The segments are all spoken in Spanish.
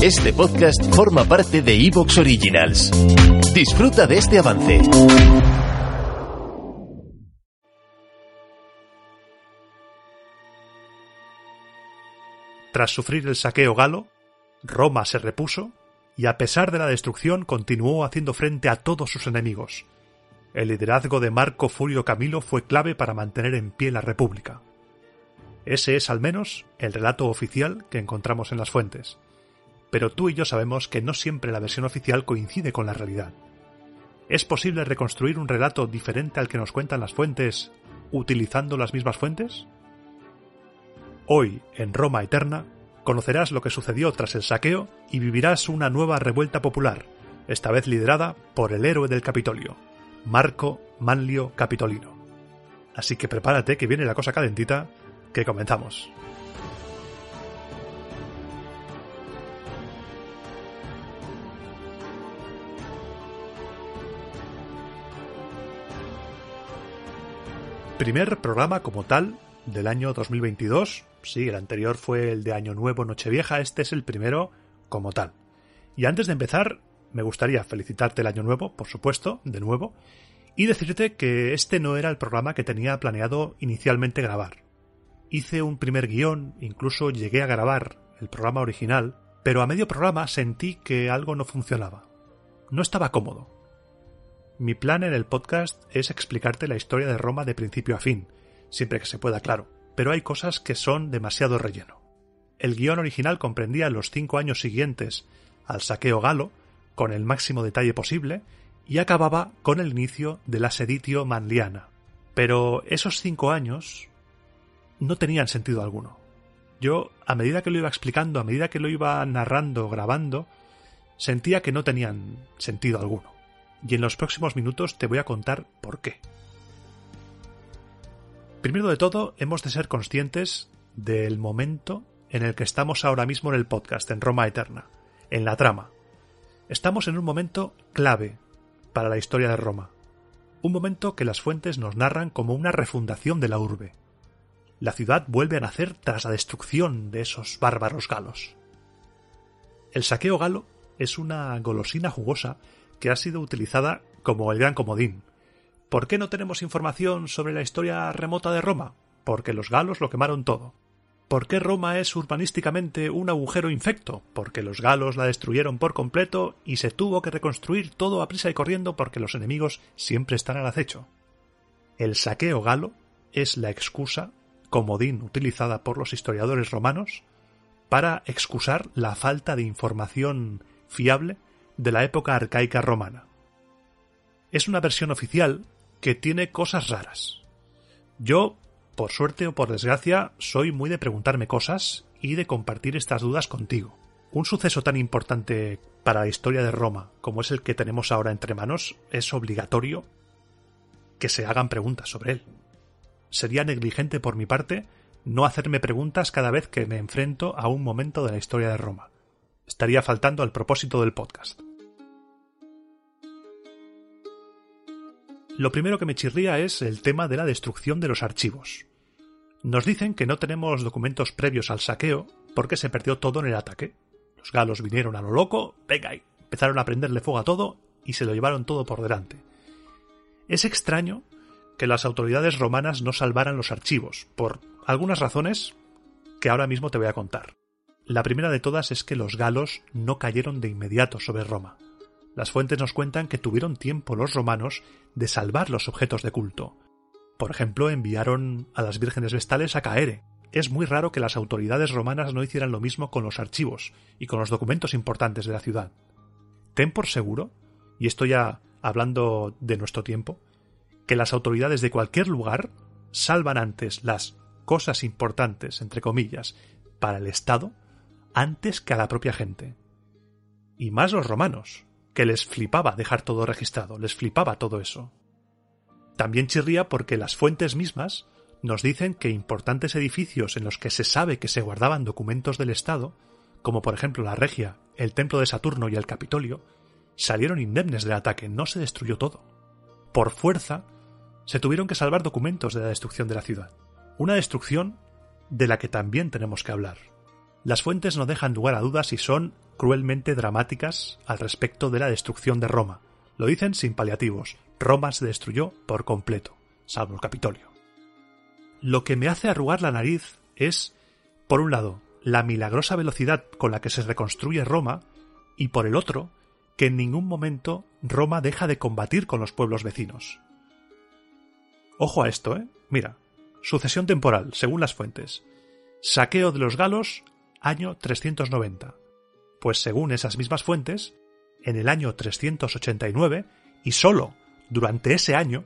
Este podcast forma parte de Evox Originals. Disfruta de este avance. Tras sufrir el saqueo galo, Roma se repuso y a pesar de la destrucción continuó haciendo frente a todos sus enemigos. El liderazgo de Marco Fulio Camilo fue clave para mantener en pie la República. Ese es al menos el relato oficial que encontramos en las fuentes. Pero tú y yo sabemos que no siempre la versión oficial coincide con la realidad. ¿Es posible reconstruir un relato diferente al que nos cuentan las fuentes utilizando las mismas fuentes? Hoy, en Roma Eterna, conocerás lo que sucedió tras el saqueo y vivirás una nueva revuelta popular, esta vez liderada por el héroe del Capitolio, Marco Manlio Capitolino. Así que prepárate que viene la cosa calentita, que comenzamos. Primer programa como tal del año 2022. Sí, el anterior fue el de Año Nuevo Nochevieja, este es el primero como tal. Y antes de empezar, me gustaría felicitarte el Año Nuevo, por supuesto, de nuevo, y decirte que este no era el programa que tenía planeado inicialmente grabar. Hice un primer guion, incluso llegué a grabar el programa original, pero a medio programa sentí que algo no funcionaba. No estaba cómodo. Mi plan en el podcast es explicarte la historia de Roma de principio a fin, siempre que se pueda, claro, pero hay cosas que son demasiado relleno. El guion original comprendía los cinco años siguientes al saqueo galo, con el máximo detalle posible, y acababa con el inicio de la seditio manliana. Pero esos cinco años no tenían sentido alguno. Yo, a medida que lo iba explicando, a medida que lo iba narrando, grabando, sentía que no tenían sentido alguno y en los próximos minutos te voy a contar por qué. Primero de todo, hemos de ser conscientes del momento en el que estamos ahora mismo en el podcast, en Roma Eterna, en la trama. Estamos en un momento clave para la historia de Roma, un momento que las fuentes nos narran como una refundación de la urbe. La ciudad vuelve a nacer tras la destrucción de esos bárbaros galos. El saqueo galo es una golosina jugosa que ha sido utilizada como el gran comodín. ¿Por qué no tenemos información sobre la historia remota de Roma? Porque los galos lo quemaron todo. ¿Por qué Roma es urbanísticamente un agujero infecto? Porque los galos la destruyeron por completo y se tuvo que reconstruir todo a prisa y corriendo porque los enemigos siempre están al acecho. El saqueo galo es la excusa, comodín utilizada por los historiadores romanos, para excusar la falta de información fiable de la época arcaica romana. Es una versión oficial que tiene cosas raras. Yo, por suerte o por desgracia, soy muy de preguntarme cosas y de compartir estas dudas contigo. Un suceso tan importante para la historia de Roma como es el que tenemos ahora entre manos es obligatorio que se hagan preguntas sobre él. Sería negligente por mi parte no hacerme preguntas cada vez que me enfrento a un momento de la historia de Roma. Estaría faltando al propósito del podcast. Lo primero que me chirría es el tema de la destrucción de los archivos. Nos dicen que no tenemos documentos previos al saqueo porque se perdió todo en el ataque. Los galos vinieron a lo loco, venga, y empezaron a prenderle fuego a todo y se lo llevaron todo por delante. Es extraño que las autoridades romanas no salvaran los archivos, por algunas razones que ahora mismo te voy a contar. La primera de todas es que los galos no cayeron de inmediato sobre Roma. Las fuentes nos cuentan que tuvieron tiempo los romanos de salvar los objetos de culto. Por ejemplo, enviaron a las vírgenes vestales a Caere. Es muy raro que las autoridades romanas no hicieran lo mismo con los archivos y con los documentos importantes de la ciudad. Ten por seguro, y esto ya hablando de nuestro tiempo, que las autoridades de cualquier lugar salvan antes las cosas importantes, entre comillas, para el Estado, antes que a la propia gente. Y más los romanos, que les flipaba dejar todo registrado, les flipaba todo eso. También chirría porque las fuentes mismas nos dicen que importantes edificios en los que se sabe que se guardaban documentos del Estado, como por ejemplo la Regia, el Templo de Saturno y el Capitolio, salieron indemnes del ataque, no se destruyó todo. Por fuerza, se tuvieron que salvar documentos de la destrucción de la ciudad. Una destrucción de la que también tenemos que hablar. Las fuentes no dejan lugar a dudas y son cruelmente dramáticas al respecto de la destrucción de Roma. Lo dicen sin paliativos. Roma se destruyó por completo, salvo el Capitolio. Lo que me hace arrugar la nariz es, por un lado, la milagrosa velocidad con la que se reconstruye Roma, y por el otro, que en ningún momento Roma deja de combatir con los pueblos vecinos. Ojo a esto, ¿eh? Mira, sucesión temporal, según las fuentes. Saqueo de los galos, año 390. Pues según esas mismas fuentes, en el año 389, y solo durante ese año,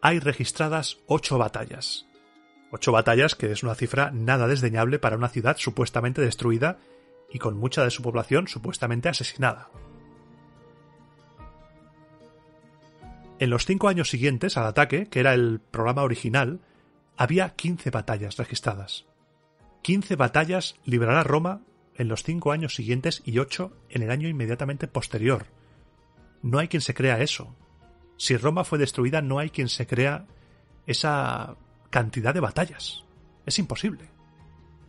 hay registradas ocho batallas. Ocho batallas que es una cifra nada desdeñable para una ciudad supuestamente destruida y con mucha de su población supuestamente asesinada. En los cinco años siguientes al ataque, que era el programa original, había 15 batallas registradas. 15 batallas librará Roma en los cinco años siguientes y ocho en el año inmediatamente posterior. No hay quien se crea eso. Si Roma fue destruida, no hay quien se crea esa cantidad de batallas. Es imposible.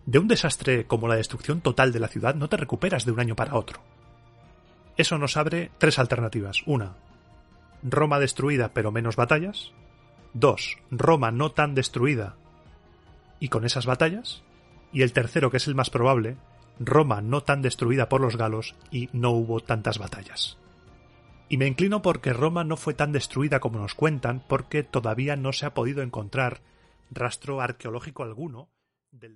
De un desastre como la destrucción total de la ciudad no te recuperas de un año para otro. Eso nos abre tres alternativas. Una, Roma destruida pero menos batallas. Dos, Roma no tan destruida y con esas batallas. Y el tercero, que es el más probable, Roma no tan destruida por los galos y no hubo tantas batallas. Y me inclino porque Roma no fue tan destruida como nos cuentan porque todavía no se ha podido encontrar rastro arqueológico alguno del